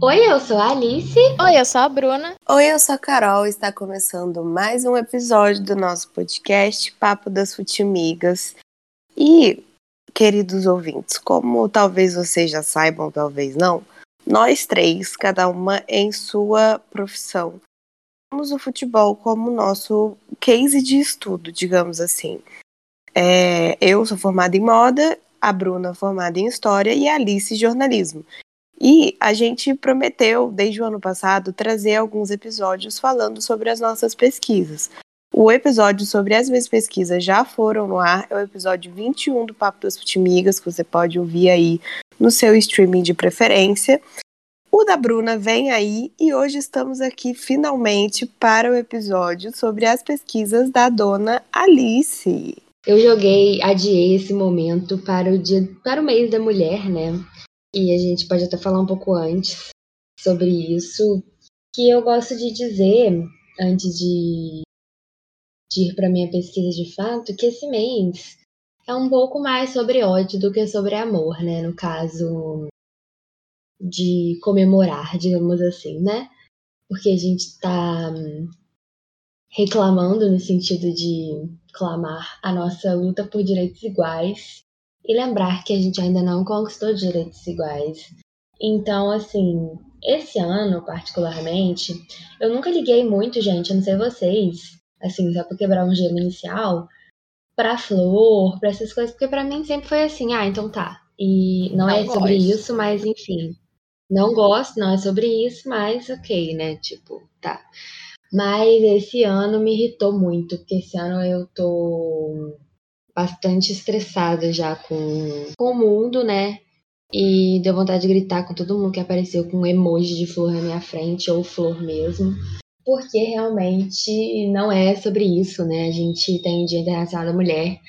Oi, eu sou a Alice. Oi, eu sou a Bruna. Oi, eu sou a Carol. Está começando mais um episódio do nosso podcast Papo das Futimigas. E, queridos ouvintes, como talvez vocês já saibam, talvez não, nós três, cada uma em sua profissão, temos o futebol como nosso case de estudo, digamos assim. É, eu sou formada em moda, a Bruna formada em história e a Alice jornalismo. E a gente prometeu, desde o ano passado, trazer alguns episódios falando sobre as nossas pesquisas. O episódio sobre as minhas pesquisas já foram no ar, é o episódio 21 do Papo das Futimigas, que você pode ouvir aí no seu streaming de preferência. O da Bruna vem aí e hoje estamos aqui finalmente para o episódio sobre as pesquisas da dona Alice. Eu joguei, adiei esse momento para o dia, para o mês da mulher, né? E a gente pode até falar um pouco antes sobre isso, que eu gosto de dizer antes de, de ir para minha pesquisa de fato, que esse mês é um pouco mais sobre ódio do que sobre amor, né? No caso de comemorar, digamos assim, né? Porque a gente está reclamando no sentido de clamar a nossa luta por direitos iguais e lembrar que a gente ainda não conquistou direitos iguais. Então, assim, esse ano, particularmente, eu nunca liguei muito, gente, eu não sei vocês, assim, só pra quebrar um gelo inicial, pra flor, pra essas coisas, porque pra mim sempre foi assim, ah, então tá. E não, não é sobre isso, mas enfim. Não gosto, não é sobre isso, mas ok, né? Tipo, tá. Mas esse ano me irritou muito, porque esse ano eu tô bastante estressada já com, com o mundo, né? E deu vontade de gritar com todo mundo que apareceu com um emoji de flor na minha frente, ou flor mesmo. Porque realmente não é sobre isso, né? A gente tem Dia Internacional da Mulher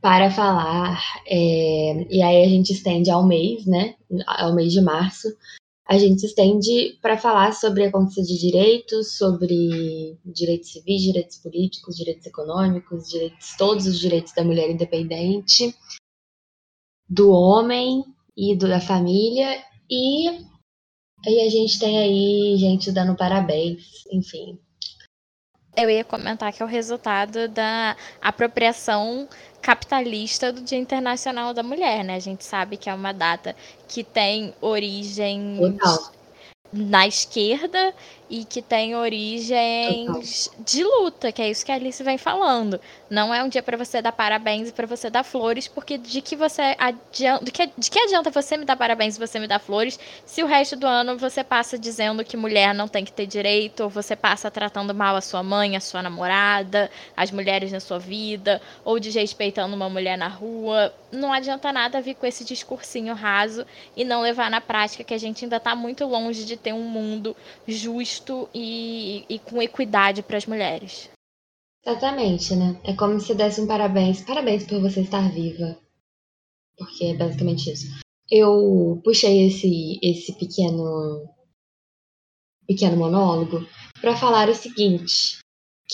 para falar, é, e aí a gente estende ao mês, né? Ao mês de março, a gente estende para falar sobre a conquista de direitos, sobre direitos civis, direitos políticos, direitos econômicos, direitos, todos os direitos da mulher independente, do homem e do, da família e aí a gente tem aí gente dando parabéns, enfim. Eu ia comentar que é o resultado da apropriação capitalista do Dia Internacional da Mulher, né? A gente sabe que é uma data que tem origem na esquerda e que tem origens de luta, que é isso que a Alice vem falando. Não é um dia para você dar parabéns e para você dar flores, porque de que você adianta, de que, de que adianta você me dar parabéns e você me dar flores, se o resto do ano você passa dizendo que mulher não tem que ter direito, ou você passa tratando mal a sua mãe, a sua namorada, as mulheres na sua vida, ou desrespeitando uma mulher na rua. Não adianta nada vir com esse discursinho raso e não levar na prática que a gente ainda está muito longe de ter um mundo justo e, e com equidade para as mulheres. Exatamente, né? É como se desse um parabéns. Parabéns por você estar viva. Porque é basicamente isso. Eu puxei esse, esse pequeno, pequeno monólogo para falar o seguinte.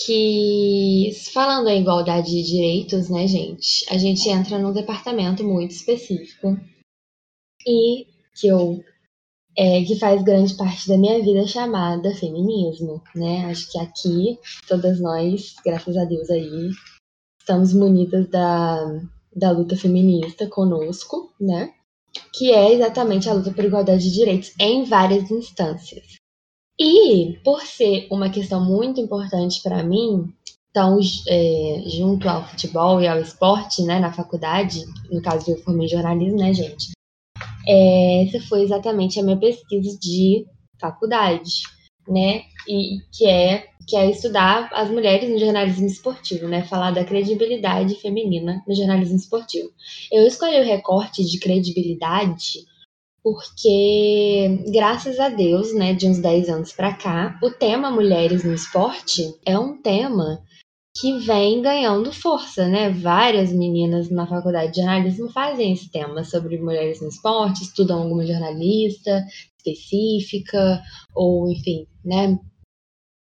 Que falando em igualdade de direitos, né, gente? A gente entra num departamento muito específico e que eu é, que faz grande parte da minha vida chamada feminismo, né? Acho que aqui, todas nós, graças a Deus aí, estamos munidas da, da luta feminista conosco, né? Que é exatamente a luta por igualdade de direitos em várias instâncias. E, por ser uma questão muito importante para mim, então, é, junto ao futebol e ao esporte, né, na faculdade, no caso eu formei jornalismo, né, gente? É, essa foi exatamente a minha pesquisa de faculdade, né? E que é que é estudar as mulheres no jornalismo esportivo, né? Falar da credibilidade feminina no jornalismo esportivo. Eu escolhi o recorte de credibilidade porque, graças a Deus, né, de uns 10 anos para cá, o tema mulheres no esporte é um tema que vem ganhando força, né? Várias meninas na faculdade de jornalismo fazem esse tema sobre mulheres no esporte, estudam alguma jornalista específica, ou enfim, né?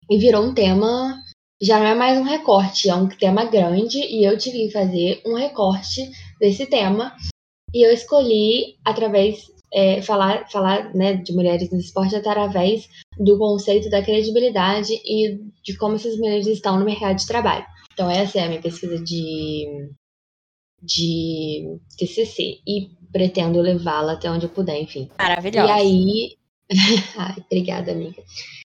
E virou um tema, já não é mais um recorte, é um tema grande, e eu tive que fazer um recorte desse tema. E eu escolhi, através é, falar, falar né, de mulheres no esporte através do conceito da credibilidade e de como essas mulheres estão no mercado de trabalho. Então, essa é a minha pesquisa de, de TCC e pretendo levá-la até onde eu puder, enfim. Maravilhosa. E aí. Ai, obrigada, amiga.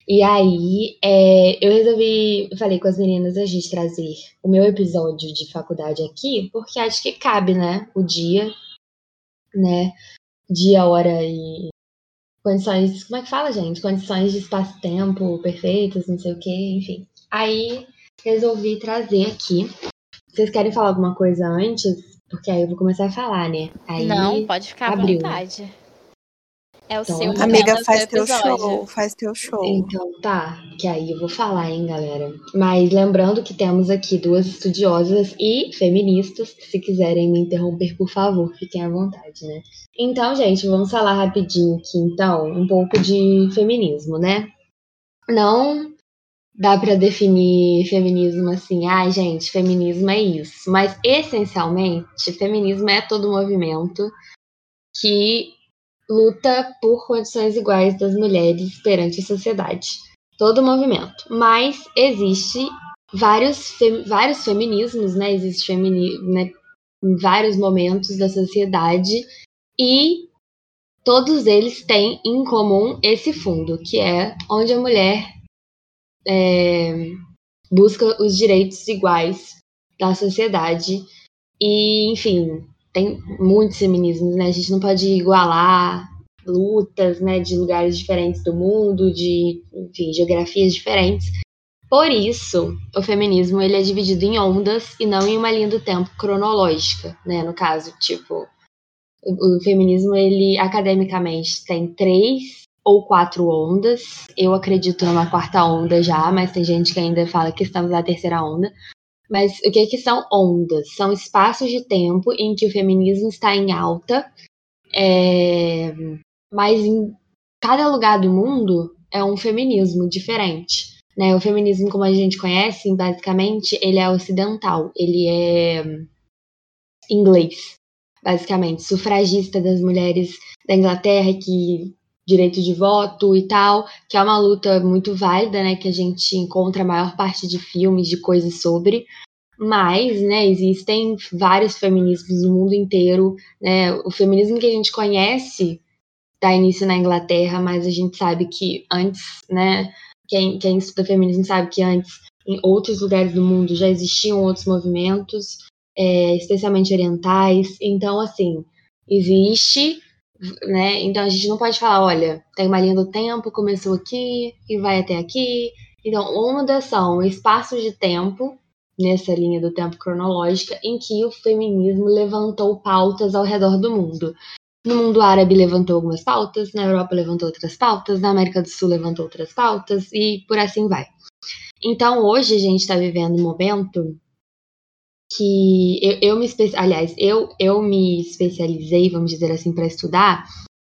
E aí, é, eu resolvi, falei com as meninas a gente trazer o meu episódio de faculdade aqui, porque acho que cabe, né? O dia, né? Dia, hora e condições. Como é que fala, gente? Condições de espaço-tempo perfeitas, não sei o quê, enfim. Aí resolvi trazer aqui. Vocês querem falar alguma coisa antes? Porque aí eu vou começar a falar, né? Aí Não, pode ficar abriu. à vontade. É o Então, seu Amiga, Amiga, faz teu episódio. show, faz teu show. Então tá, que aí eu vou falar, hein, galera. Mas lembrando que temos aqui duas estudiosas e feministas, que se quiserem me interromper, por favor, fiquem à vontade, né? Então, gente, vamos falar rapidinho aqui, então, um pouco de feminismo, né? Não dá pra definir feminismo assim, ai, gente, feminismo é isso. Mas, essencialmente, feminismo é todo movimento que luta por condições iguais das mulheres perante a sociedade. Todo movimento. Mas existe vários, fe- vários feminismos, né? Existe feminismo né? em vários momentos da sociedade e todos eles têm em comum esse fundo, que é onde a mulher é, busca os direitos iguais da sociedade. E, enfim, tem muitos feminismos, né? A gente não pode igualar lutas, né, de lugares diferentes do mundo, de, enfim, geografias diferentes. Por isso, o feminismo ele é dividido em ondas e não em uma linha do tempo cronológica, né? No caso, tipo, o, o feminismo ele academicamente tem três ou quatro ondas. Eu acredito numa quarta onda já, mas tem gente que ainda fala que estamos na terceira onda. Mas o que, que são ondas? São espaços de tempo em que o feminismo está em alta, é, mas em cada lugar do mundo é um feminismo diferente. Né? O feminismo, como a gente conhece, basicamente, ele é ocidental, ele é inglês, basicamente, sufragista das mulheres da Inglaterra que direito de voto e tal, que é uma luta muito válida, né, que a gente encontra a maior parte de filmes, de coisas sobre, mas, né, existem vários feminismos no mundo inteiro, né, o feminismo que a gente conhece dá início na Inglaterra, mas a gente sabe que antes, né, quem, quem estuda feminismo sabe que antes, em outros lugares do mundo, já existiam outros movimentos, é, especialmente orientais, então, assim, existe né? Então a gente não pode falar, olha, tem uma linha do tempo, começou aqui e vai até aqui. Então, ondas são espaços de tempo nessa linha do tempo cronológica em que o feminismo levantou pautas ao redor do mundo. No mundo árabe levantou algumas pautas, na Europa levantou outras pautas, na América do Sul levantou outras pautas e por assim vai. Então hoje a gente está vivendo um momento que eu, eu me aliás, eu, eu me especializei, vamos dizer assim, para estudar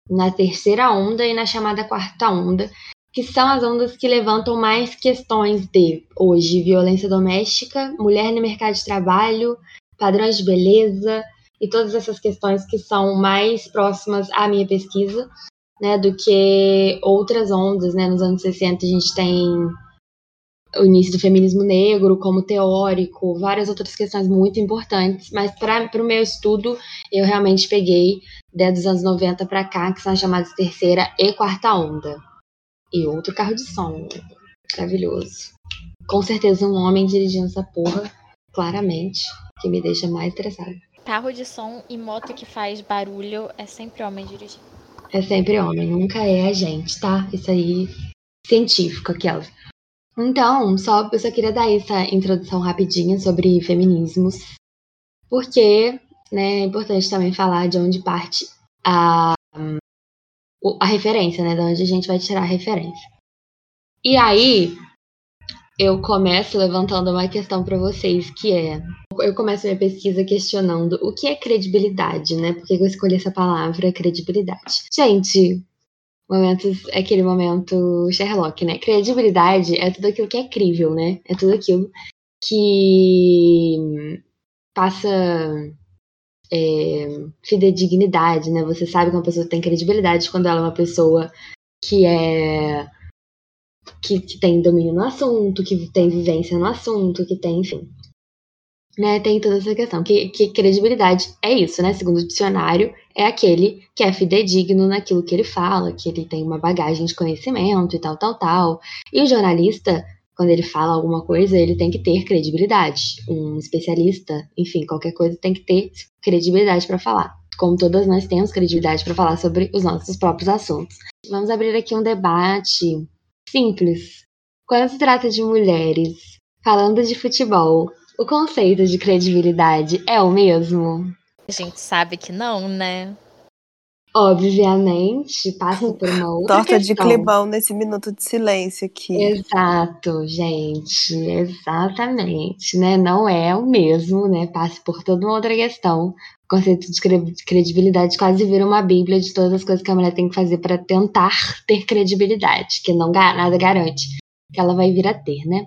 na terceira onda e na chamada quarta onda, que são as ondas que levantam mais questões de hoje violência doméstica, mulher no mercado de trabalho, padrões de beleza e todas essas questões que são mais próximas à minha pesquisa, né, do que outras ondas, né? Nos anos 60 a gente tem o início do feminismo negro como teórico, várias outras questões muito importantes, mas para o meu estudo eu realmente peguei desde os anos 90 para cá, que são as chamadas terceira e quarta onda. E outro carro de som, maravilhoso. Com certeza um homem dirigindo essa porra, claramente, que me deixa mais estressada. Carro de som e moto que faz barulho é sempre homem dirigindo. É sempre homem, nunca é a gente, tá? Isso aí, científico, aquelas. Então, só, eu só queria dar essa introdução rapidinha sobre feminismos, porque né, é importante também falar de onde parte a, a referência, né? De onde a gente vai tirar a referência. E aí, eu começo levantando uma questão para vocês, que é... Eu começo minha pesquisa questionando o que é credibilidade, né? Por que eu escolhi essa palavra, credibilidade? Gente, momentos, aquele momento Sherlock, né? Credibilidade é tudo aquilo que é crível, né? É tudo aquilo que passa é, fidedignidade, né? Você sabe que uma pessoa tem credibilidade quando ela é uma pessoa que é que, que, tem domínio no assunto, que tem vivência no assunto, que tem, enfim. Né, tem toda essa questão. Que, que credibilidade é isso, né? Segundo o dicionário, é aquele que é fidedigno naquilo que ele fala, que ele tem uma bagagem de conhecimento e tal, tal, tal. E o jornalista, quando ele fala alguma coisa, ele tem que ter credibilidade. Um especialista, enfim, qualquer coisa tem que ter credibilidade para falar. Como todas nós temos credibilidade para falar sobre os nossos próprios assuntos. Vamos abrir aqui um debate simples. Quando se trata de mulheres falando de futebol, o conceito de credibilidade é o mesmo? A gente sabe que não, né? Obviamente, passa por uma outra Torta questão. de climão nesse minuto de silêncio aqui. Exato, gente, exatamente, né? Não é o mesmo, né? Passa por toda uma outra questão. O conceito de credibilidade quase vira uma bíblia de todas as coisas que a mulher tem que fazer para tentar ter credibilidade, que não nada garante que ela vai vir a ter, né?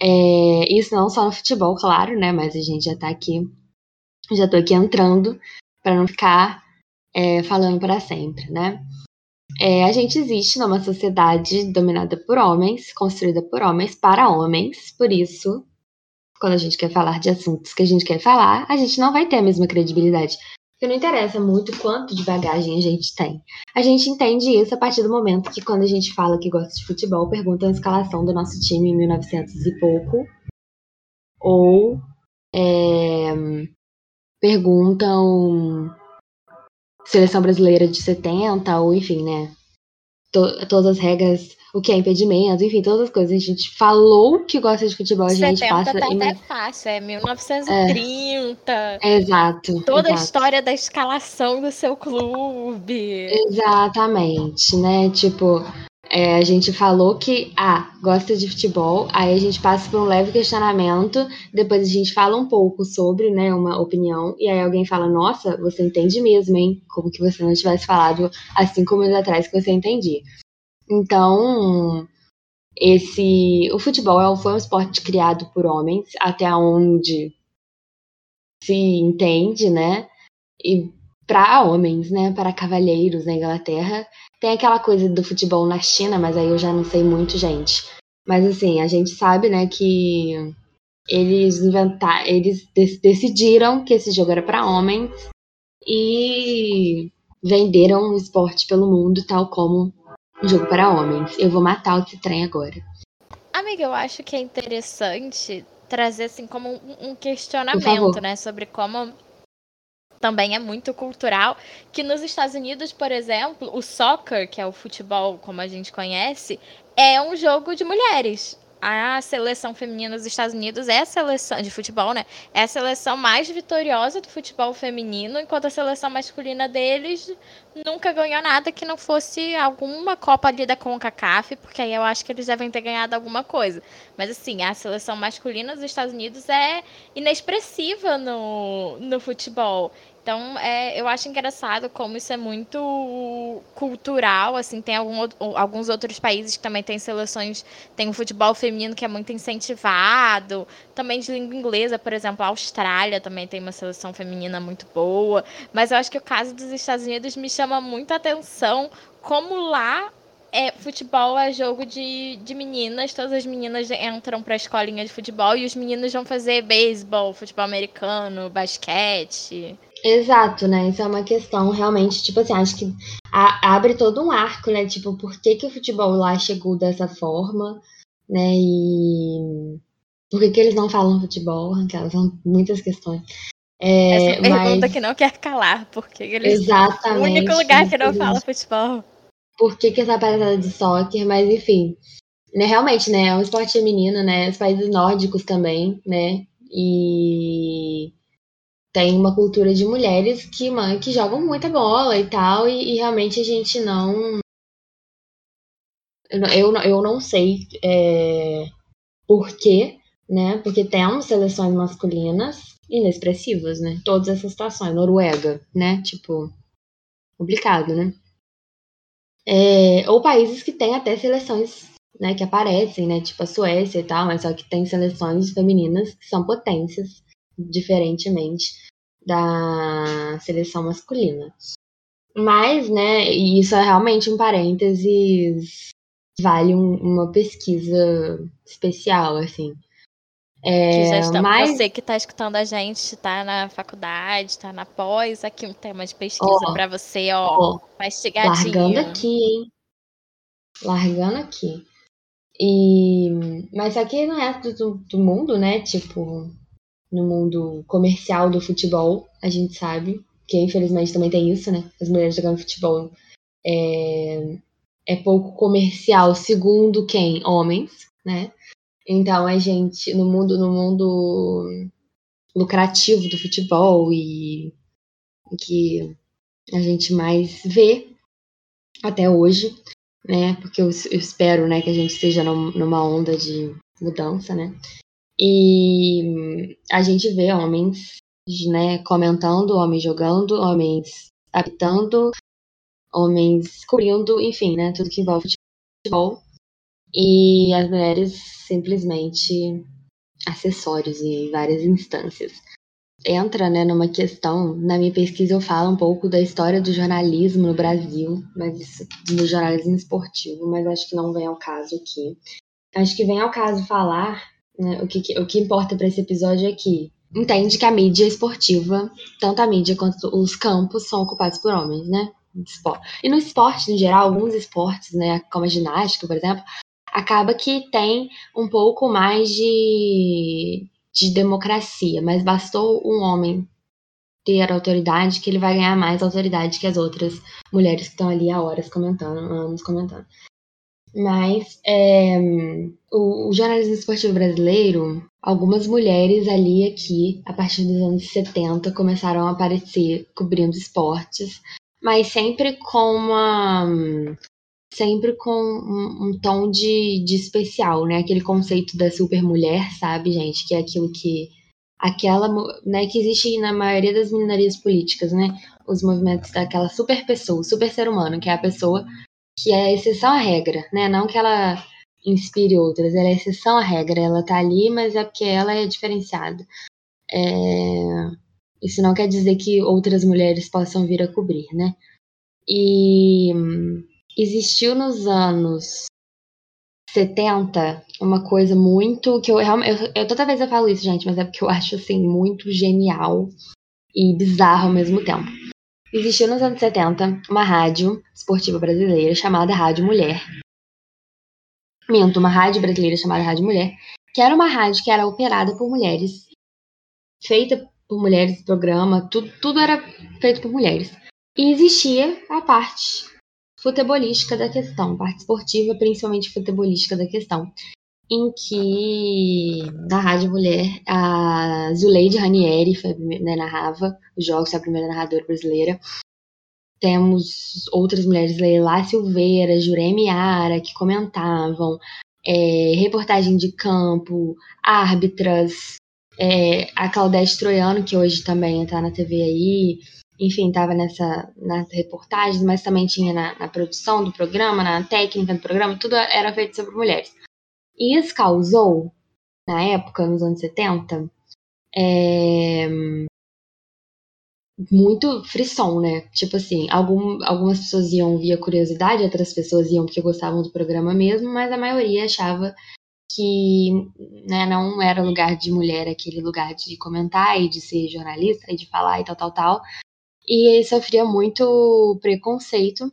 É, isso não só no futebol, claro, né? Mas a gente já tá aqui, já tô aqui entrando para não ficar é, falando para sempre, né? É, a gente existe numa sociedade dominada por homens, construída por homens para homens, por isso, quando a gente quer falar de assuntos que a gente quer falar, a gente não vai ter a mesma credibilidade. Porque não interessa muito quanto de bagagem a gente tem. A gente entende isso a partir do momento que, quando a gente fala que gosta de futebol, pergunta a escalação do nosso time em 1900 e pouco. Ou é, perguntam seleção brasileira de 70, ou enfim, né? To todas as regras, o que é impedimento, enfim, todas as coisas. A gente falou que gosta de futebol, a gente 70 passa. tá em- até fácil, é 1930. Exato. Toda a exato. história da escalação do seu clube. Exatamente, né? Tipo, é, a gente falou que, ah, gosta de futebol, aí a gente passa por um leve questionamento, depois a gente fala um pouco sobre, né, uma opinião, e aí alguém fala, nossa, você entende mesmo, hein? Como que você não tivesse falado há cinco minutos atrás que você entendia. Então, esse, o futebol é foi um esporte criado por homens, até onde se entende, né? E para homens, né? Para cavalheiros na Inglaterra. Tem aquela coisa do futebol na China, mas aí eu já não sei muito, gente. Mas assim, a gente sabe, né, que eles inventaram, eles de- decidiram que esse jogo era para homens e venderam o esporte pelo mundo tal como um jogo para homens. Eu vou matar esse trem agora. Amiga, eu acho que é interessante trazer assim como um, um questionamento, né, sobre como também é muito cultural que nos Estados Unidos, por exemplo, o soccer, que é o futebol como a gente conhece, é um jogo de mulheres. A seleção feminina dos Estados Unidos é a seleção de futebol, né? É a seleção mais vitoriosa do futebol feminino, enquanto a seleção masculina deles nunca ganhou nada que não fosse alguma Copa ali da CONCACAF, porque aí eu acho que eles devem ter ganhado alguma coisa. Mas assim, a seleção masculina dos Estados Unidos é inexpressiva no, no futebol. Então, é, eu acho engraçado como isso é muito cultural, assim, tem algum, alguns outros países que também têm seleções, tem o futebol feminino que é muito incentivado, também de língua inglesa, por exemplo, a Austrália também tem uma seleção feminina muito boa, mas eu acho que o caso dos Estados Unidos me chama muita atenção como lá é, futebol é jogo de, de meninas, todas as meninas entram pra escolinha de futebol e os meninos vão fazer beisebol, futebol americano, basquete. Exato, né? Isso é uma questão realmente, tipo assim, acho que a- abre todo um arco, né? Tipo, por que, que o futebol lá chegou dessa forma, né? E por que, que eles não falam futebol? Aquelas são muitas questões. É, Essa pergunta mas- que não quer calar, porque eles. Exatamente. O único lugar que não fala futebol. Por que, que essa parada de soccer, mas enfim. Né, realmente, né? É um esporte feminino, né? Os países nórdicos também, né? E tem uma cultura de mulheres que, mano, que jogam muita bola e tal, e, e realmente a gente não. Eu, eu não sei é, por quê, né? Porque temos seleções masculinas inexpressivas, né? Todas essas situações. Noruega, né? Tipo, complicado, né? É, ou países que têm até seleções né, que aparecem, né? Tipo a Suécia e tal, mas só que tem seleções femininas que são potências, diferentemente da seleção masculina. Mas, né, e isso é realmente um parênteses, vale um, uma pesquisa especial, assim. É, que já está, mas... Você que está escutando a gente, está na faculdade, está na pós, aqui um tema de pesquisa para você, ó, ó, mastigadinho. Largando aqui, hein? Largando aqui. E... Mas aqui no resto do, do mundo, né, tipo, no mundo comercial do futebol, a gente sabe que infelizmente também tem isso, né? As mulheres jogando futebol é, é pouco comercial, segundo quem? Homens, né? Então a gente no mundo no mundo lucrativo do futebol e que a gente mais vê até hoje, né? Porque eu, eu espero, né, que a gente esteja numa onda de mudança, né? E a gente vê homens, né, comentando, homens jogando, homens apitando, homens cobrindo, enfim, né, tudo que envolve futebol. E as mulheres simplesmente acessórios em várias instâncias. Entra, né, numa questão, na minha pesquisa eu falo um pouco da história do jornalismo no Brasil, mas do jornalismo esportivo, mas acho que não vem ao caso aqui. Acho que vem ao caso falar né, o, que, o que importa para esse episódio é que entende que a mídia esportiva, tanto a mídia quanto os campos, são ocupados por homens, né? E no esporte, em geral, alguns esportes, né, como a ginástica, por exemplo, acaba que tem um pouco mais de, de democracia, mas bastou um homem ter autoridade que ele vai ganhar mais autoridade que as outras mulheres que estão ali há horas comentando, anos comentando. Mas é, o, o, jornalismo esportivo brasileiro, algumas mulheres ali aqui, a partir dos anos 70, começaram a aparecer cobrindo esportes, mas sempre com uma. Sempre com um, um tom de, de especial, né? Aquele conceito da super mulher, sabe, gente? Que é aquilo que aquela, né, que existe na maioria das minorias políticas, né? Os movimentos daquela super pessoa, super ser humano, que é a pessoa que é exceção à regra, né? Não que ela inspire outras, ela é exceção à regra. Ela tá ali, mas é porque ela é diferenciada. É... Isso não quer dizer que outras mulheres possam vir a cobrir, né? E existiu nos anos 70 uma coisa muito que eu realmente. Eu, eu, toda vez eu falo isso, gente, mas é porque eu acho assim muito genial e bizarro ao mesmo tempo. Existiu nos anos 70 uma rádio esportiva brasileira chamada Rádio Mulher. Minto, uma rádio brasileira chamada Rádio Mulher, que era uma rádio que era operada por mulheres, feita por mulheres, programa, tudo, tudo era feito por mulheres. E existia a parte futebolística da questão, parte esportiva, principalmente futebolística da questão, em que na Rádio Mulher a Zuleide Ranieri foi, né, narrava os jogos, foi a primeira narradora brasileira. Temos outras mulheres, Leila Silveira, Juremi Ara, que comentavam, é, reportagem de campo, árbitras, é, a Claudete Troiano, que hoje também está na TV aí, enfim, estava nessa nas reportagens, mas também tinha na, na, produção do programa, na técnica do programa, tudo era feito sobre mulheres. E isso causou, na época, nos anos 70, é, muito frisson, né? Tipo assim, algum, algumas pessoas iam via curiosidade, outras pessoas iam porque gostavam do programa mesmo, mas a maioria achava que né, não era lugar de mulher aquele lugar de comentar e de ser jornalista e de falar e tal, tal, tal. E sofria muito preconceito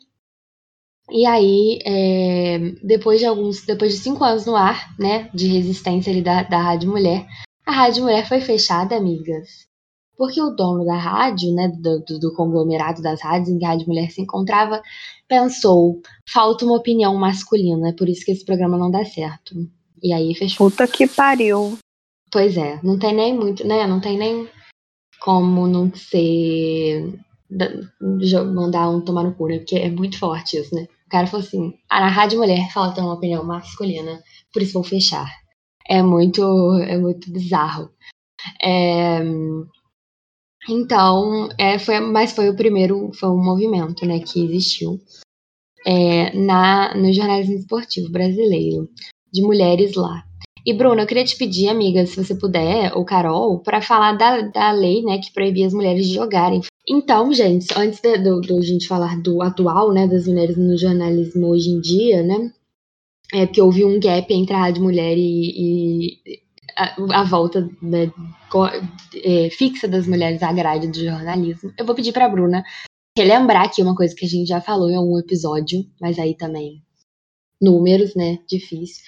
e aí, é, depois de alguns, depois de cinco anos no ar, né, de resistência ali da, da Rádio Mulher, a Rádio Mulher foi fechada, amigas. Porque o dono da rádio, né, do, do, do conglomerado das rádios em que a Rádio Mulher se encontrava, pensou: falta uma opinião masculina, é por isso que esse programa não dá certo. E aí fechou. Puta que pariu. Pois é, não tem nem muito, né? Não tem nem como não ser mandar um tomar no cu, né? Porque é muito forte isso, né? O cara falou assim: ah, na Rádio Mulher falta uma opinião masculina, por isso vou fechar. É muito, é muito bizarro. É, então, é, foi, mas foi o primeiro, foi um movimento, né, que existiu é, na, no jornalismo esportivo brasileiro, de mulheres lá. E, Bruna, eu queria te pedir, amiga, se você puder, ou Carol, para falar da, da lei, né, que proibia as mulheres de jogarem. Então, gente, antes de, gente falar do atual, né, das mulheres no jornalismo hoje em dia, né, é porque houve um gap entre a rádio mulher e, e a, a, volta né, é, fixa das mulheres à grade do jornalismo. Eu vou pedir para Bruna relembrar aqui uma coisa que a gente já falou em algum episódio, mas aí também números, né, difícil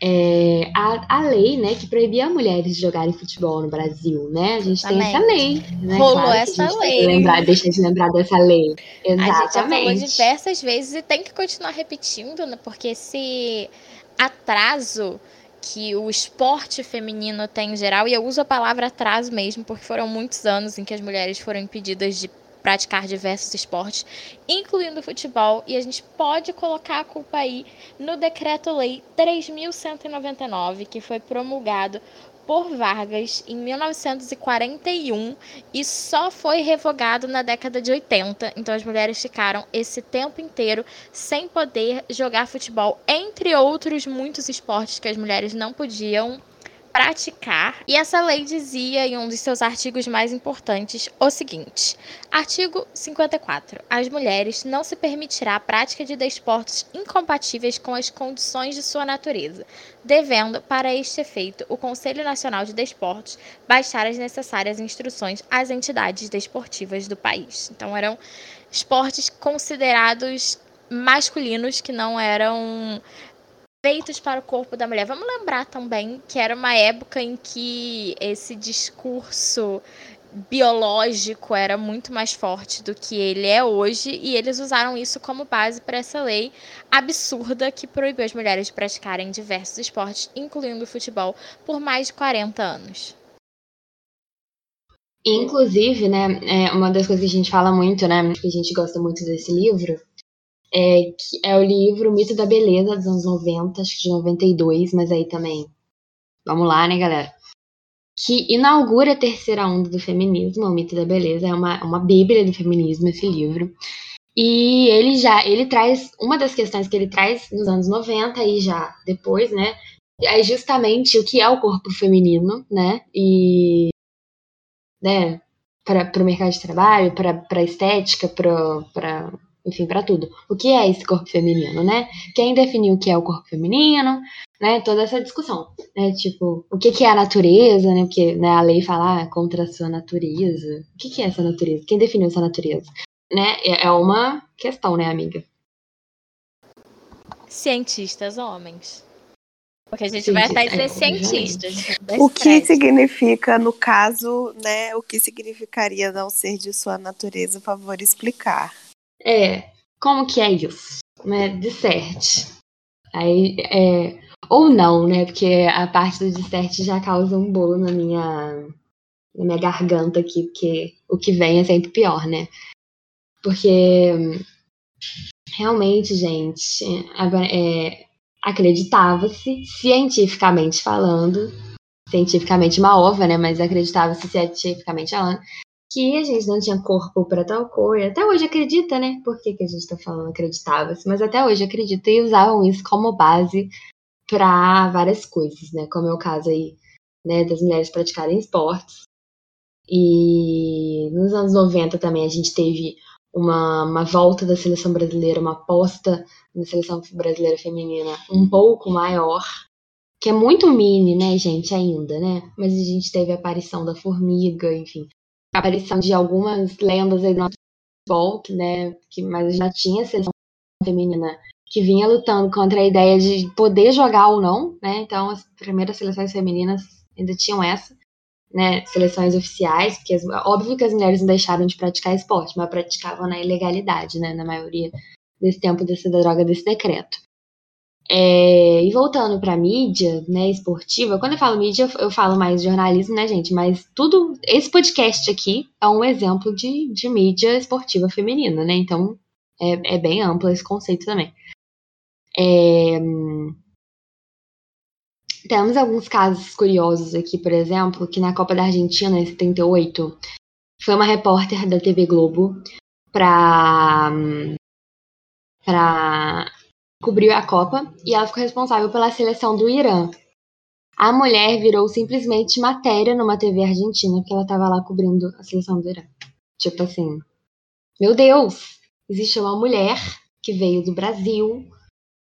é, a, a lei, né, que proibia mulheres de jogarem futebol no Brasil, né? A gente Exatamente. tem essa lei, né? Rolou claro essa lei. Lembrar, deixa de lembrar dessa lei. Exatamente. A gente já falou diversas vezes e tem que continuar repetindo, né? Porque esse atraso que o esporte feminino tem em geral, e eu uso a palavra atraso mesmo, porque foram muitos anos em que as mulheres foram impedidas de praticar diversos esportes, incluindo o futebol, e a gente pode colocar a culpa aí no Decreto-Lei 3199, que foi promulgado por Vargas em 1941 e só foi revogado na década de 80. Então as mulheres ficaram esse tempo inteiro sem poder jogar futebol, entre outros muitos esportes que as mulheres não podiam praticar. E essa lei dizia em um dos seus artigos mais importantes o seguinte: Artigo 54. As mulheres não se permitirá a prática de desportos incompatíveis com as condições de sua natureza, devendo, para este efeito, o Conselho Nacional de Desportos baixar as necessárias instruções às entidades desportivas do país. Então eram esportes considerados masculinos que não eram feitos para o corpo da mulher. Vamos lembrar também que era uma época em que esse discurso biológico era muito mais forte do que ele é hoje e eles usaram isso como base para essa lei absurda que proibiu as mulheres de praticarem diversos esportes, incluindo o futebol, por mais de 40 anos. Inclusive, né, é uma das coisas que a gente fala muito, né, que a gente gosta muito desse livro, é, que é o livro Mito da Beleza, dos anos 90, acho que de 92, mas aí também. Vamos lá, né, galera? Que inaugura a terceira onda do feminismo, o Mito da Beleza, é uma, uma bíblia do feminismo esse livro. E ele já, ele traz, uma das questões que ele traz nos anos 90 e já depois, né, é justamente o que é o corpo feminino, né, e, né, para o mercado de trabalho, para a estética, para enfim, para tudo. O que é esse corpo feminino, né? Quem definiu o que é o corpo feminino, né? Toda essa discussão, né? Tipo, o que, que é a natureza, né? Porque né, a lei fala ah, contra a sua natureza. O que, que é essa natureza? Quem definiu essa natureza? Né? É, é uma questão, né, amiga? Cientistas homens. Porque a gente vai atrás de cientistas. O que significa, no caso, né? O que significaria não ser de sua natureza? Por favor, explicar. É, como que é isso? Né? Disserte. Aí, é, ou não, né? Porque a parte do disserte já causa um bolo na minha, na minha garganta aqui, porque o que vem é sempre pior, né? Porque realmente, gente, é, acreditava-se, cientificamente falando, cientificamente uma ova, né? Mas acreditava-se cientificamente falando, que a gente não tinha corpo para tal coisa. Até hoje acredita, né? Por que, que a gente tá falando acreditava-se? Mas até hoje acredita e usavam isso como base para várias coisas, né? Como é o caso aí, né, das mulheres praticarem esportes. E nos anos 90 também a gente teve uma, uma volta da seleção brasileira, uma aposta na seleção brasileira feminina um pouco maior, que é muito mini, né, gente, ainda, né? Mas a gente teve a aparição da formiga, enfim, aparição de algumas lendas aí do nosso futebol, né, que, mas já tinha seleção feminina que vinha lutando contra a ideia de poder jogar ou não, né? Então as primeiras seleções femininas ainda tinham essa, né? Seleções oficiais, porque óbvio que as mulheres não deixaram de praticar esporte, mas praticavam na ilegalidade, né? Na maioria desse tempo desse, da droga desse decreto. É, e voltando para mídia, né, esportiva, quando eu falo mídia, eu falo mais jornalismo, né, gente? Mas tudo, esse podcast aqui é um exemplo de, de mídia esportiva feminina, né? Então é, é bem amplo esse conceito também. É, temos alguns casos curiosos aqui, por exemplo, que na Copa da Argentina, em 78, foi uma repórter da TV Globo para para cobriu a Copa e ela ficou responsável pela seleção do Irã. A mulher virou simplesmente matéria numa TV argentina, porque ela tava lá cobrindo a seleção do Irã. Tipo assim, meu Deus, existe uma mulher que veio do Brasil,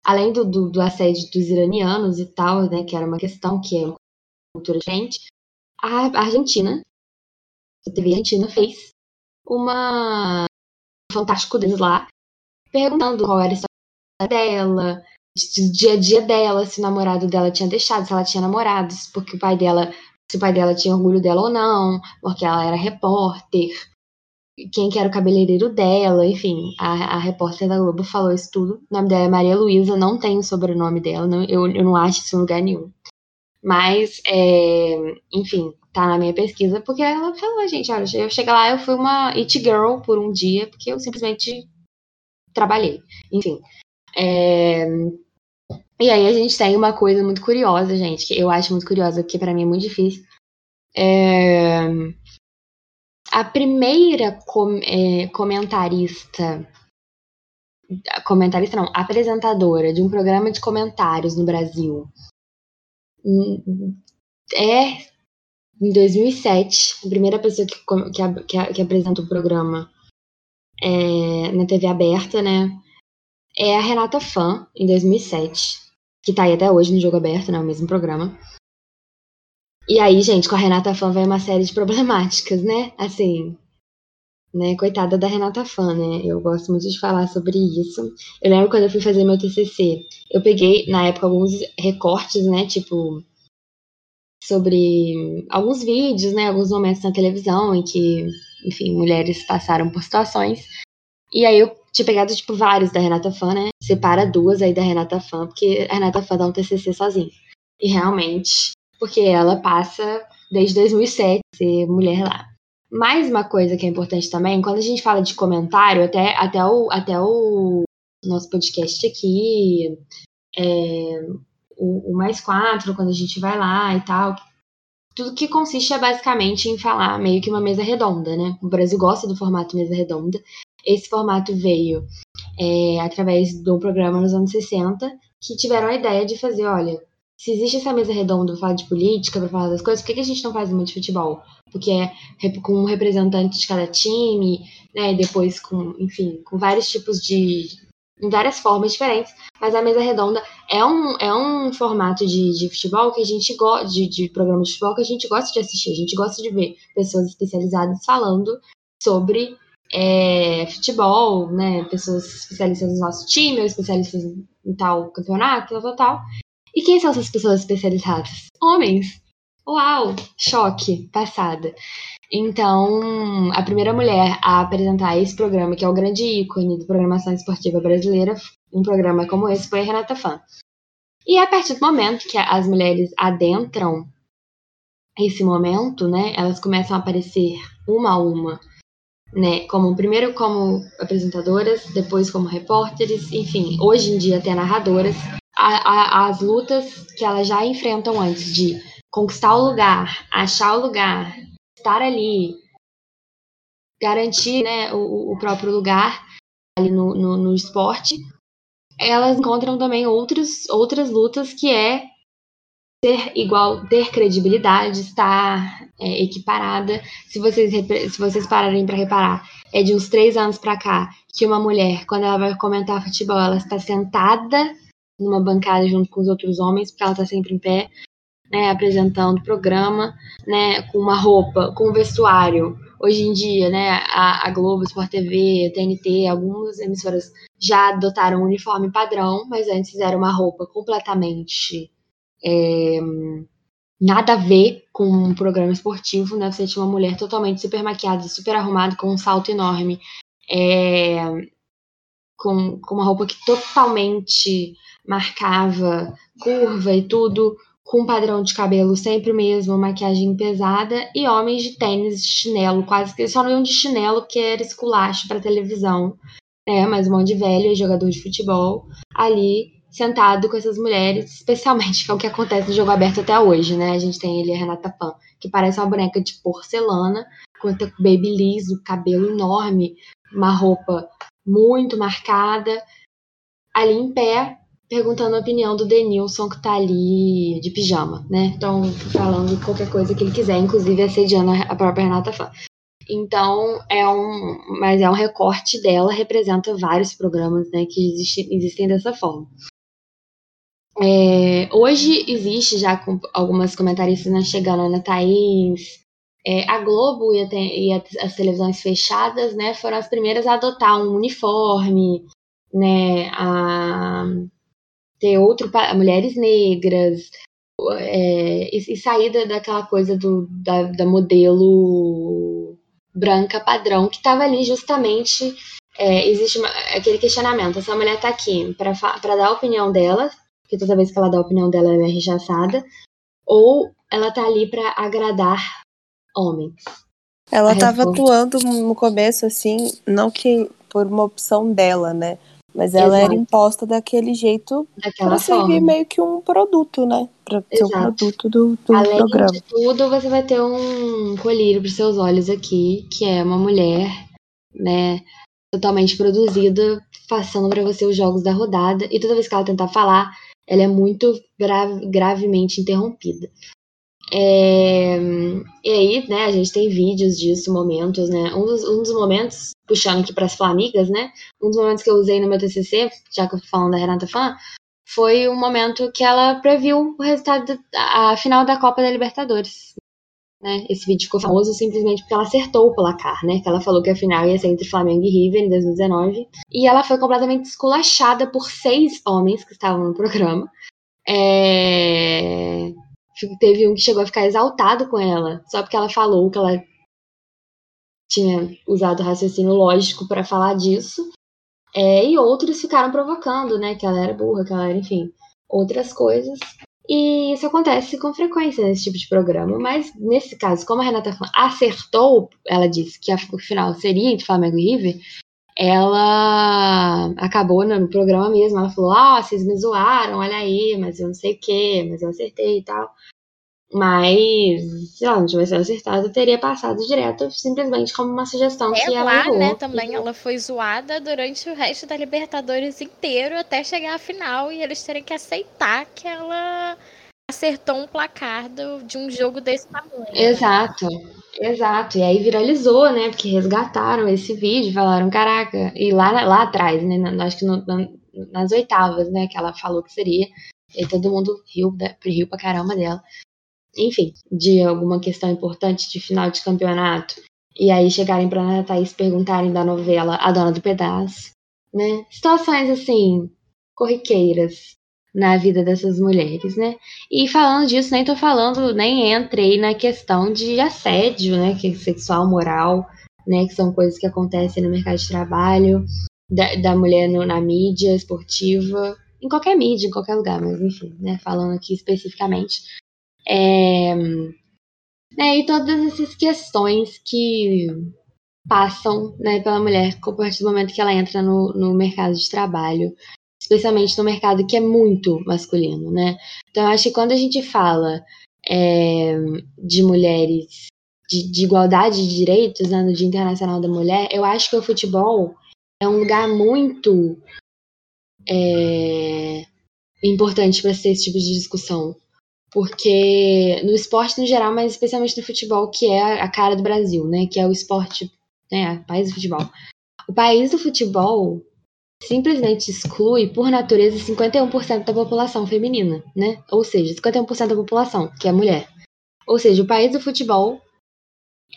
além do, do, do assédio dos iranianos e tal, né, que era uma questão que é uma cultura diferente, a Argentina, a TV Argentina fez uma um fantástico deles lá, perguntando qual era a dela, do dia a dia dela, se o namorado dela tinha deixado, se ela tinha namorados, porque o pai dela, se o pai dela tinha orgulho dela ou não, porque ela era repórter, quem que era o cabeleireiro dela, enfim, a, a repórter da Globo falou isso tudo. O nome dela é Maria Luísa, não tem o sobrenome dela, não, eu, eu não acho isso em lugar nenhum. Mas, é, enfim, tá na minha pesquisa, porque ela falou, gente, olha, eu cheguei lá, eu fui uma it girl por um dia, porque eu simplesmente trabalhei. Enfim. É, e aí a gente tem uma coisa muito curiosa, gente, que eu acho muito curiosa, porque para mim é muito difícil. É... A primeira com, é, comentarista, comentarista não, apresentadora de um programa de comentários no Brasil é em 2007, a primeira pessoa que, que, que, que apresenta o programa é, na TV aberta, né? É a Renata Fã, em 2007 que tá aí até hoje no Jogo Aberto, né? O mesmo programa. E aí, gente, com a Renata Fã vem uma série de problemáticas, né? Assim, né? Coitada da Renata Fã, né? Eu gosto muito de falar sobre isso. Eu lembro quando eu fui fazer meu TCC, eu peguei, na época, alguns recortes, né? Tipo, sobre alguns vídeos, né? Alguns momentos na televisão em que, enfim, mulheres passaram por situações. E aí eu tinha pegado, tipo, vários da Renata Fã, né? Separa duas aí da Renata Fã, porque a Renata Fã dá um TCC sozinha. E realmente, porque ela passa desde 2007 ser mulher lá. Mais uma coisa que é importante também, quando a gente fala de comentário, até, até, o, até o nosso podcast aqui, é, o, o Mais Quatro, quando a gente vai lá e tal, tudo que consiste é basicamente em falar meio que uma mesa redonda, né? O Brasil gosta do formato mesa redonda. Esse formato veio é, através de um programa nos anos 60 que tiveram a ideia de fazer, olha, se existe essa mesa redonda para falar de política, para falar das coisas, por que, que a gente não faz muito de futebol? Porque é com um representante de cada time, né, depois com, enfim, com vários tipos de, em várias formas diferentes, mas a mesa redonda é um, é um formato de, de futebol que a gente gosta, de, de programa de futebol que a gente gosta de assistir, a gente gosta de ver pessoas especializadas falando sobre é, futebol, né? Pessoas especialistas no nosso time, ou especialistas em tal campeonato, tal, tal, tal. E quem são essas pessoas especializadas? Homens. Uau! Choque, passada. Então, a primeira mulher a apresentar esse programa, que é o grande ícone da programação esportiva brasileira, um programa como esse, foi a Renata Fã. E a partir do momento que as mulheres adentram esse momento, né, elas começam a aparecer uma a uma né? Como primeiro como apresentadoras, depois como repórteres, enfim, hoje em dia até narradoras. A, a, as lutas que elas já enfrentam antes de conquistar o lugar, achar o lugar, estar ali, garantir né, o, o próprio lugar ali no, no, no esporte, elas encontram também outros, outras lutas que é ter igual, ter credibilidade, estar é, equiparada. Se vocês, se vocês pararem para reparar, é de uns três anos para cá que uma mulher, quando ela vai comentar futebol, ela está sentada numa bancada junto com os outros homens, porque ela está sempre em pé, né, apresentando o programa, né, com uma roupa, com um vestuário. Hoje em dia, né, a, a Globo, Sport TV, a TNT, algumas emissoras já adotaram um uniforme padrão, mas antes fizeram uma roupa completamente é, nada a ver com um programa esportivo, né? Você tinha uma mulher totalmente super maquiada, super arrumada, com um salto enorme, é, com, com uma roupa que totalmente marcava curva e tudo, com um padrão de cabelo sempre o mesmo, maquiagem pesada, e homens de tênis, de chinelo, quase que só não iam de chinelo, que era esculacho para televisão, né? Mas um monte de velho jogador de futebol ali sentado com essas mulheres, especialmente que é o que acontece no jogo aberto até hoje, né? A gente tem ele, a Renata Pan, que parece uma boneca de porcelana, com o baby liso, cabelo enorme, uma roupa muito marcada, ali em pé, perguntando a opinião do Denilson que tá ali de pijama, né? Então, falando qualquer coisa que ele quiser, inclusive assediando a própria Renata Fã. Então, é um. Mas é um recorte dela, representa vários programas né, que existe, existem dessa forma. É, hoje existe já com algumas comentaristas né, chegando, Ana Thaís, é, a Globo e, a, e, as televisões fechadas né, foram as primeiras a adotar um uniforme, né, a ter outro mulheres negras é, e, e sair daquela coisa do, da, da modelo branca padrão que estava ali justamente é, existe uma, aquele questionamento essa mulher está aqui para dar a opinião dela porque toda vez que ela dá a opinião dela ela é rechaçada ou ela está ali para agradar homens ela estava atuando no começo assim não que por uma opção dela né mas ela Exato. era imposta daquele jeito para servir meio que um produto, né? Para ser o produto do, do Além programa. de tudo, você vai ter um colírio para seus olhos aqui, que é uma mulher, né? Totalmente produzida, passando para você os jogos da rodada. E toda vez que ela tentar falar, ela é muito gravemente interrompida. É, e aí, né, a gente tem vídeos disso, momentos, né? Um dos, um dos momentos, puxando aqui para as flamigas, né? Um dos momentos que eu usei no meu TCC, já que eu tô falando da Renata Fã, foi um momento que ela previu o resultado, da, a final da Copa da Libertadores. Né? Esse vídeo ficou famoso simplesmente porque ela acertou o placar, né? Que ela falou que a final ia ser entre Flamengo e River em 2019. E ela foi completamente esculachada por seis homens que estavam no programa. É teve um que chegou a ficar exaltado com ela, só porque ela falou que ela tinha usado raciocínio lógico para falar disso. É, e outros ficaram provocando, né? Que ela era burra, que ela era, enfim, outras coisas. E isso acontece com frequência nesse tipo de programa. Mas nesse caso, como a Renata acertou, ela disse que o final seria entre Flamengo e River, ela acabou no programa mesmo. Ela falou: Ah, vocês me zoaram, olha aí, mas eu não sei o que, mas eu acertei e tal. Mas, se ela não tivesse acertado, teria passado direto, simplesmente como uma sugestão é, que ela lá, errou. né, também ela foi zoada durante o resto da Libertadores inteiro até chegar à final e eles terem que aceitar que ela acertou um placar do, de um jogo desse tamanho. Né? Exato, né? exato. E aí viralizou, né, porque resgataram esse vídeo, falaram, caraca, e lá, lá atrás, né, acho que no, nas oitavas, né, que ela falou que seria, e todo mundo riu, riu pra caramba dela enfim, de alguma questão importante de final de campeonato, e aí chegarem para Ana Thaís perguntarem da novela A Dona do Pedaço, né? Situações assim, corriqueiras na vida dessas mulheres, né? E falando disso, nem tô falando, nem entrei na questão de assédio, né? Que é sexual, moral, né? Que são coisas que acontecem no mercado de trabalho, da, da mulher no, na mídia esportiva, em qualquer mídia, em qualquer lugar, mas enfim, né? Falando aqui especificamente é, né, e todas essas questões que passam né, pela mulher a partir do momento que ela entra no, no mercado de trabalho, especialmente no mercado que é muito masculino, né? Então, eu acho que quando a gente fala é, de mulheres, de, de, igualdade de direitos né, no Dia Internacional da Mulher, eu acho que o futebol é um lugar muito é, importante para ter esse tipo de discussão porque no esporte no geral, mas especialmente no futebol, que é a cara do Brasil, né? Que é o esporte, né? O país do futebol. O país do futebol simplesmente exclui, por natureza, 51% da população feminina, né? Ou seja, 51% da população, que é mulher. Ou seja, o país do futebol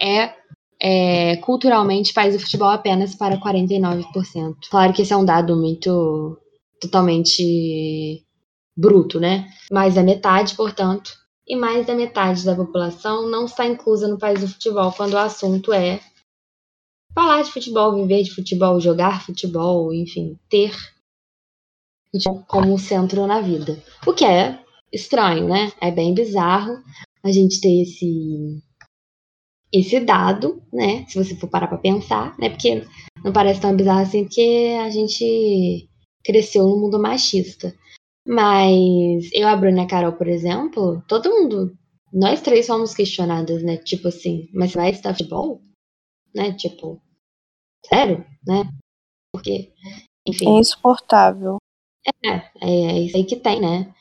é, é culturalmente país do futebol apenas para 49%. Claro que esse é um dado muito totalmente bruto, né? Mais da metade, portanto, e mais da metade da população não está inclusa no país do futebol quando o assunto é falar de futebol, viver de futebol, jogar futebol, enfim, ter futebol como centro na vida. O que é estranho, né? É bem bizarro a gente ter esse esse dado, né? Se você for parar para pensar, né? Porque não parece tão bizarro assim porque a gente cresceu no mundo machista. Mas eu, a Bruna e a Carol, por exemplo, todo mundo, nós três fomos questionadas, né? Tipo assim, mas vai estar futebol? Né? Tipo, sério, né? Porque, enfim. É insuportável. É, é, é isso aí que tem, né?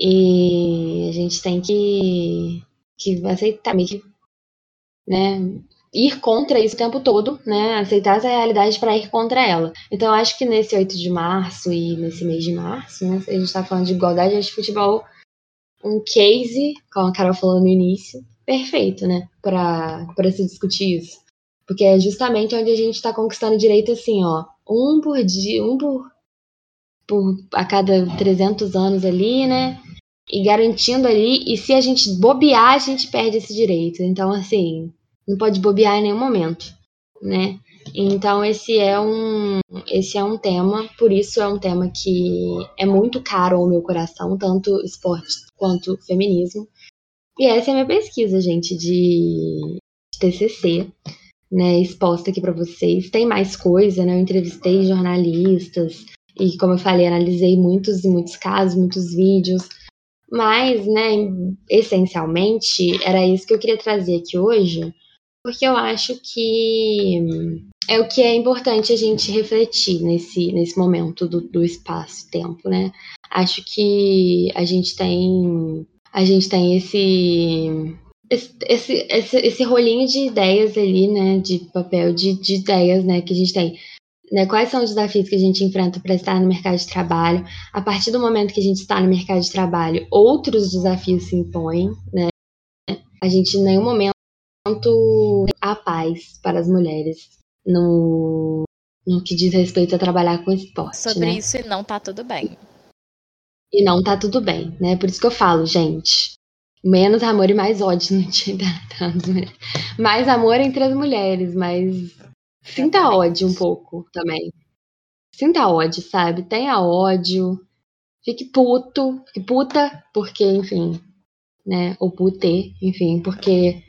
E a gente tem que, que aceitar, meio que, né? Ir contra isso o tempo todo, né? Aceitar essa realidade para ir contra ela. Então, eu acho que nesse 8 de março e nesse mês de março, né? A gente tá falando de igualdade de futebol, um case, como a Carol falou no início, perfeito, né? Para se discutir isso. Porque é justamente onde a gente está conquistando direito assim, ó. Um por dia, um por, por a cada 300 anos ali, né? E garantindo ali. E se a gente bobear, a gente perde esse direito. Então, assim, não pode bobear em nenhum momento, né? Então esse é um esse é um tema, por isso é um tema que é muito caro ao meu coração, tanto esporte quanto feminismo. E essa é a minha pesquisa, gente, de, de TCC, né, exposta aqui para vocês. Tem mais coisa, né? Eu entrevistei jornalistas e, como eu falei, analisei muitos e muitos casos, muitos vídeos. Mas, né, essencialmente, era isso que eu queria trazer aqui hoje, porque eu acho que é o que é importante a gente refletir nesse, nesse momento do, do espaço-tempo, né? Acho que a gente tem a gente tem esse esse, esse, esse rolinho de ideias ali, né, de papel de, de ideias, né, que a gente tem. Né, quais são os desafios que a gente enfrenta para estar no mercado de trabalho? A partir do momento que a gente está no mercado de trabalho, outros desafios se impõem, né? A gente em nenhum momento a paz para as mulheres no, no que diz respeito a trabalhar com esporte. Sobre né? isso e não tá tudo bem. E não tá tudo bem, né? Por isso que eu falo, gente. Menos amor e mais ódio no dia das mulheres. Mais amor entre as mulheres, mas sinta ódio um pouco também. Sinta ódio, sabe? Tenha ódio. Fique puto, fique puta, porque, enfim, né? Ou pute, enfim, porque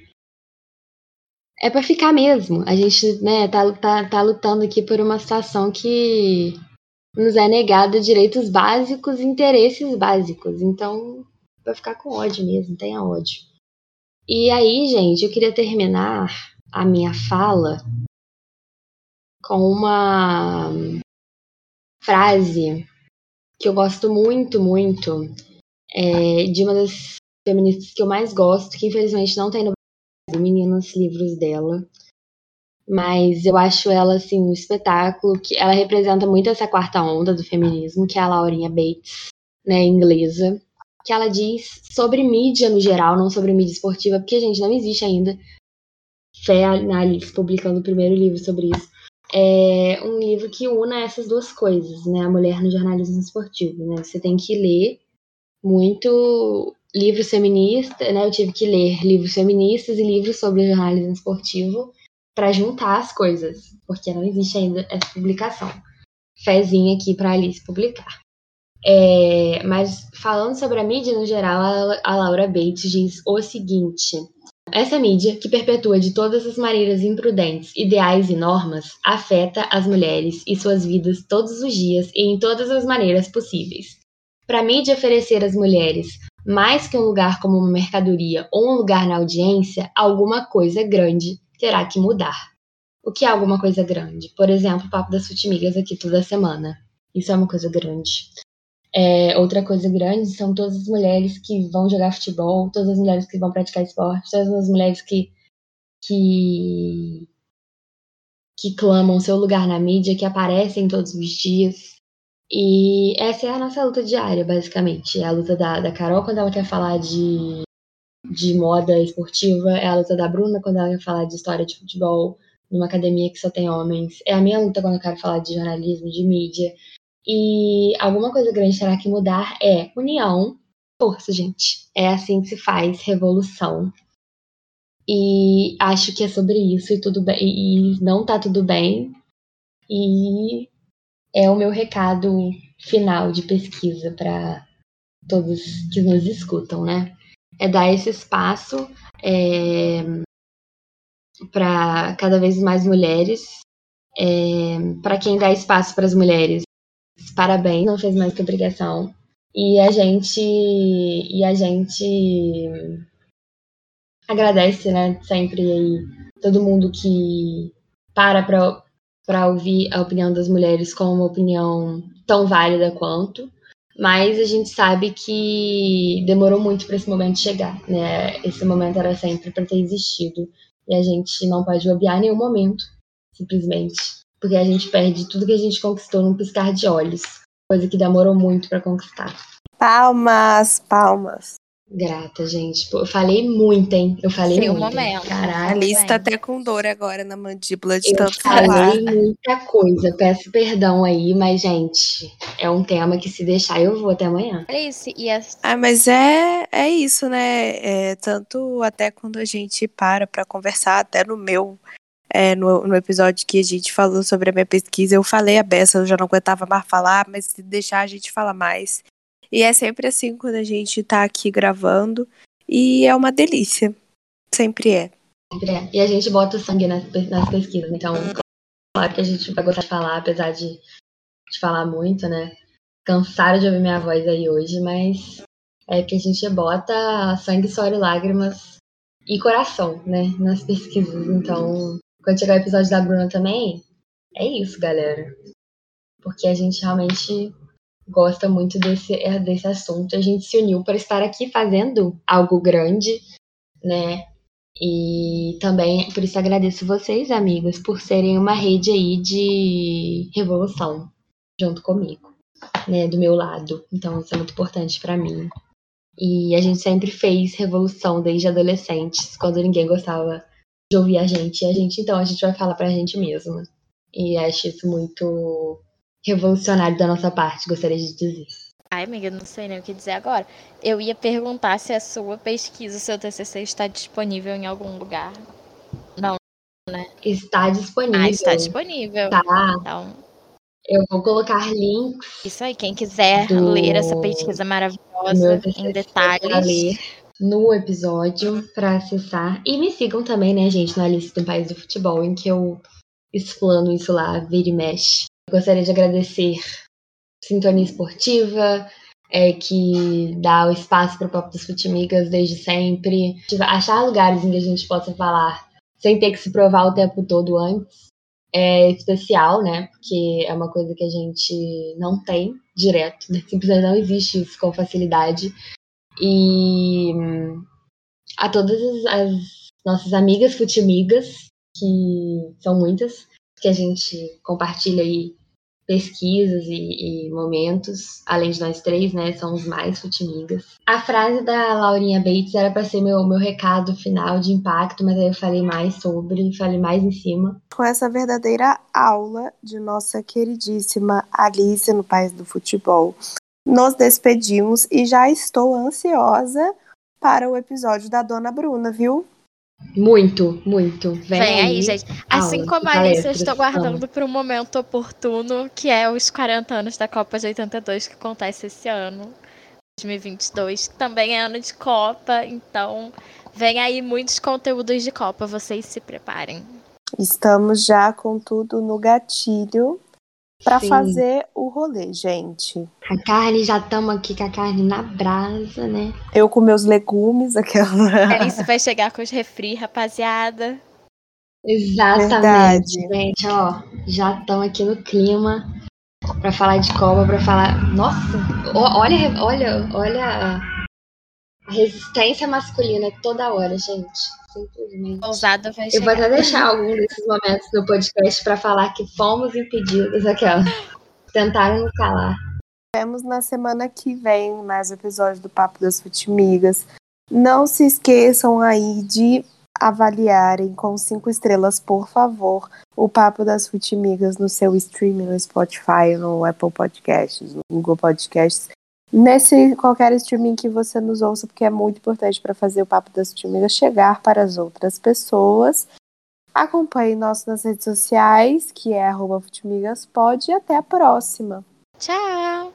é para ficar mesmo. A gente, né, tá, tá, tá lutando aqui por uma situação que nos é negada direitos básicos e interesses básicos. Então, vai ficar com ódio mesmo, tenha ódio. E aí, gente, eu queria terminar a minha fala com uma frase que eu gosto muito, muito, é, de uma das feministas que eu mais gosto, que infelizmente não tem no Meninos Livros dela. Mas eu acho ela, assim, um espetáculo, que ela representa muito essa quarta onda do feminismo, que é a Laurinha Bates, né, inglesa que ela diz sobre mídia no geral, não sobre mídia esportiva, porque, gente, não existe ainda. Fé Alice publicando o primeiro livro sobre isso. É um livro que una essas duas coisas, né? A mulher no jornalismo esportivo, né? Você tem que ler muito livros feministas, né? Eu tive que ler livros feministas e livros sobre jornalismo esportivo para juntar as coisas, porque não existe ainda essa publicação. Fezinha aqui para Alice publicar. É, mas falando sobre a mídia no geral, a Laura Bates diz o seguinte: essa mídia, que perpetua de todas as maneiras imprudentes ideais e normas, afeta as mulheres e suas vidas todos os dias e em todas as maneiras possíveis. Para a mídia oferecer às mulheres mais que um lugar como uma mercadoria ou um lugar na audiência, alguma coisa grande terá que mudar. O que é alguma coisa grande? Por exemplo, o Papo das Futimigas aqui toda semana. Isso é uma coisa grande. É, outra coisa grande são todas as mulheres que vão jogar futebol, todas as mulheres que vão praticar esporte, todas as mulheres que, que, que clamam seu lugar na mídia, que aparecem todos os dias. E essa é a nossa luta diária, basicamente. É a luta da, da Carol quando ela quer falar de, de moda esportiva, é a luta da Bruna quando ela quer falar de história de futebol numa academia que só tem homens, é a minha luta quando eu quero falar de jornalismo, de mídia, e alguma coisa grande terá que mudar é união, força, gente. É assim que se faz revolução. E acho que é sobre isso e tudo bem. E não tá tudo bem. E é o meu recado final de pesquisa para todos que nos escutam, né? É dar esse espaço é, para cada vez mais mulheres. É, para quem dá espaço para as mulheres, parabéns, não fez mais que obrigação. E a gente e a gente agradece, né, sempre aí todo mundo que para para ouvir a opinião das mulheres como uma opinião tão válida quanto, mas a gente sabe que demorou muito para esse momento chegar, né? Esse momento era sempre para ter existido e a gente não pode obviar nenhum momento, simplesmente, porque a gente perde tudo que a gente conquistou num piscar de olhos, coisa que demorou muito para conquistar. Palmas, palmas. Grata, gente. Pô, eu falei muito, hein? Eu falei Sim, um muito. hein? momento. Caralho. A Alice bem. tá até com dor agora na mandíbula de Eu tanto falar. falei muita coisa. Peço perdão aí, mas, gente, é um tema que se deixar eu vou até amanhã. Alice, e as... Ah, mas é, é isso, né? É, tanto até quando a gente para pra conversar, até no meu, é, no, no episódio que a gente falou sobre a minha pesquisa, eu falei a beça, eu já não aguentava mais falar, mas se deixar a gente fala mais. E é sempre assim quando a gente tá aqui gravando, e é uma delícia. Sempre é. Sempre é. E a gente bota o sangue nas, nas pesquisas. Então, claro que a gente vai gostar de falar, apesar de, de falar muito, né? Cansaram de ouvir minha voz aí hoje, mas é que a gente bota sangue, suor e lágrimas e coração, né? Nas pesquisas. Então, quando chegar o episódio da Bruna também, é isso, galera. Porque a gente realmente gosta muito desse, é, desse assunto. A gente se uniu para estar aqui fazendo algo grande, né? E também por isso agradeço vocês, amigos, por serem uma rede aí de revolução junto comigo, né, do meu lado. Então isso é muito importante para mim. E a gente sempre fez revolução desde adolescentes, quando ninguém gostava de ouvir a gente. E a gente, então, a gente vai falar pra gente mesma. E acho isso muito revolucionário da nossa parte, gostaria de dizer. Ai, amiga, não sei nem o que dizer agora. Eu ia perguntar se a sua pesquisa, o seu TCC está disponível em algum lugar. Está disponível. Ah, está disponível. Tá. Então, Eu vou colocar links isso aí. Quem quiser Do- ler essa pesquisa maravilhosa em detalhes, ler no episódio para acessar. E me sigam também, né, gente, na lista do País do Futebol, em que eu explano isso lá, vira e mexe. Gostaria de agradecer Sintonia Esportiva, é, que dá o espaço para o Papo das Futimigas desde sempre. Achar lugares em que a gente possa falar sem ter que se provar o tempo todo antes é especial, né? Porque é uma coisa que a gente não tem direto, né? Simplesmente não existe isso com facilidade. E hum, a todas as, as nossas amigas futimigas, que são muitas, que a gente compartilha aí pesquisas e, e momentos, além de nós três, né? Somos mais futimigas. A frase da Laurinha Bates era para ser meu, meu recado final de impacto, mas aí eu falei mais sobre, falei mais em cima. Com essa verdadeira aula de nossa queridíssima Alice no País do Futebol, nos despedimos e já estou ansiosa para o episódio da Dona Bruna, viu? Muito, muito. Vem, vem aí, gente. Assim aula, como a Alice, eu estou guardando para um momento oportuno, que é os 40 anos da Copa de 82, que acontece esse ano, 2022. que Também é ano de Copa, então vem aí muitos conteúdos de Copa, vocês se preparem. Estamos já com tudo no gatilho para fazer o rolê, gente. A carne, já estamos aqui com a carne na brasa, né? Eu com meus legumes, aquela. A Alice vai chegar com os refri, rapaziada. Exatamente, Verdade. gente, ó. Já estamos aqui no clima para falar de Copa, para falar. Nossa, olha, olha, olha a resistência masculina toda hora, gente. Simplesmente. Ousada vai Eu vou chegar. até deixar algum desses momentos no podcast para falar que fomos impedidos, aquela. Tentaram nos calar. Vemos na semana que vem mais episódio do Papo das Futimigas. Não se esqueçam aí de avaliarem com cinco estrelas, por favor, o Papo das Futimigas no seu streaming, no Spotify, no Apple Podcasts, no Google Podcasts. Nesse qualquer streaming que você nos ouça, porque é muito importante para fazer o Papo das Futimigas chegar para as outras pessoas. Acompanhe nós nas redes sociais, que é arroba futimigaspod, e até a próxima. Tchau!